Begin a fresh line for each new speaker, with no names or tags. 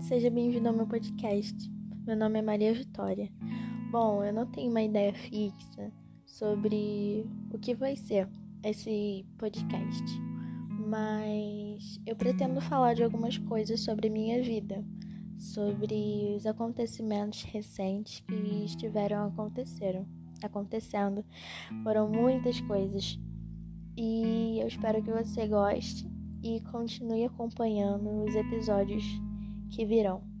seja bem-vindo ao meu podcast. Meu nome é Maria Vitória. Bom, eu não tenho uma ideia fixa sobre o que vai ser esse podcast, mas eu pretendo falar de algumas coisas sobre minha vida, sobre os acontecimentos recentes que estiveram aconteceram, acontecendo. Foram muitas coisas e eu espero que você goste e continue acompanhando os episódios que virão.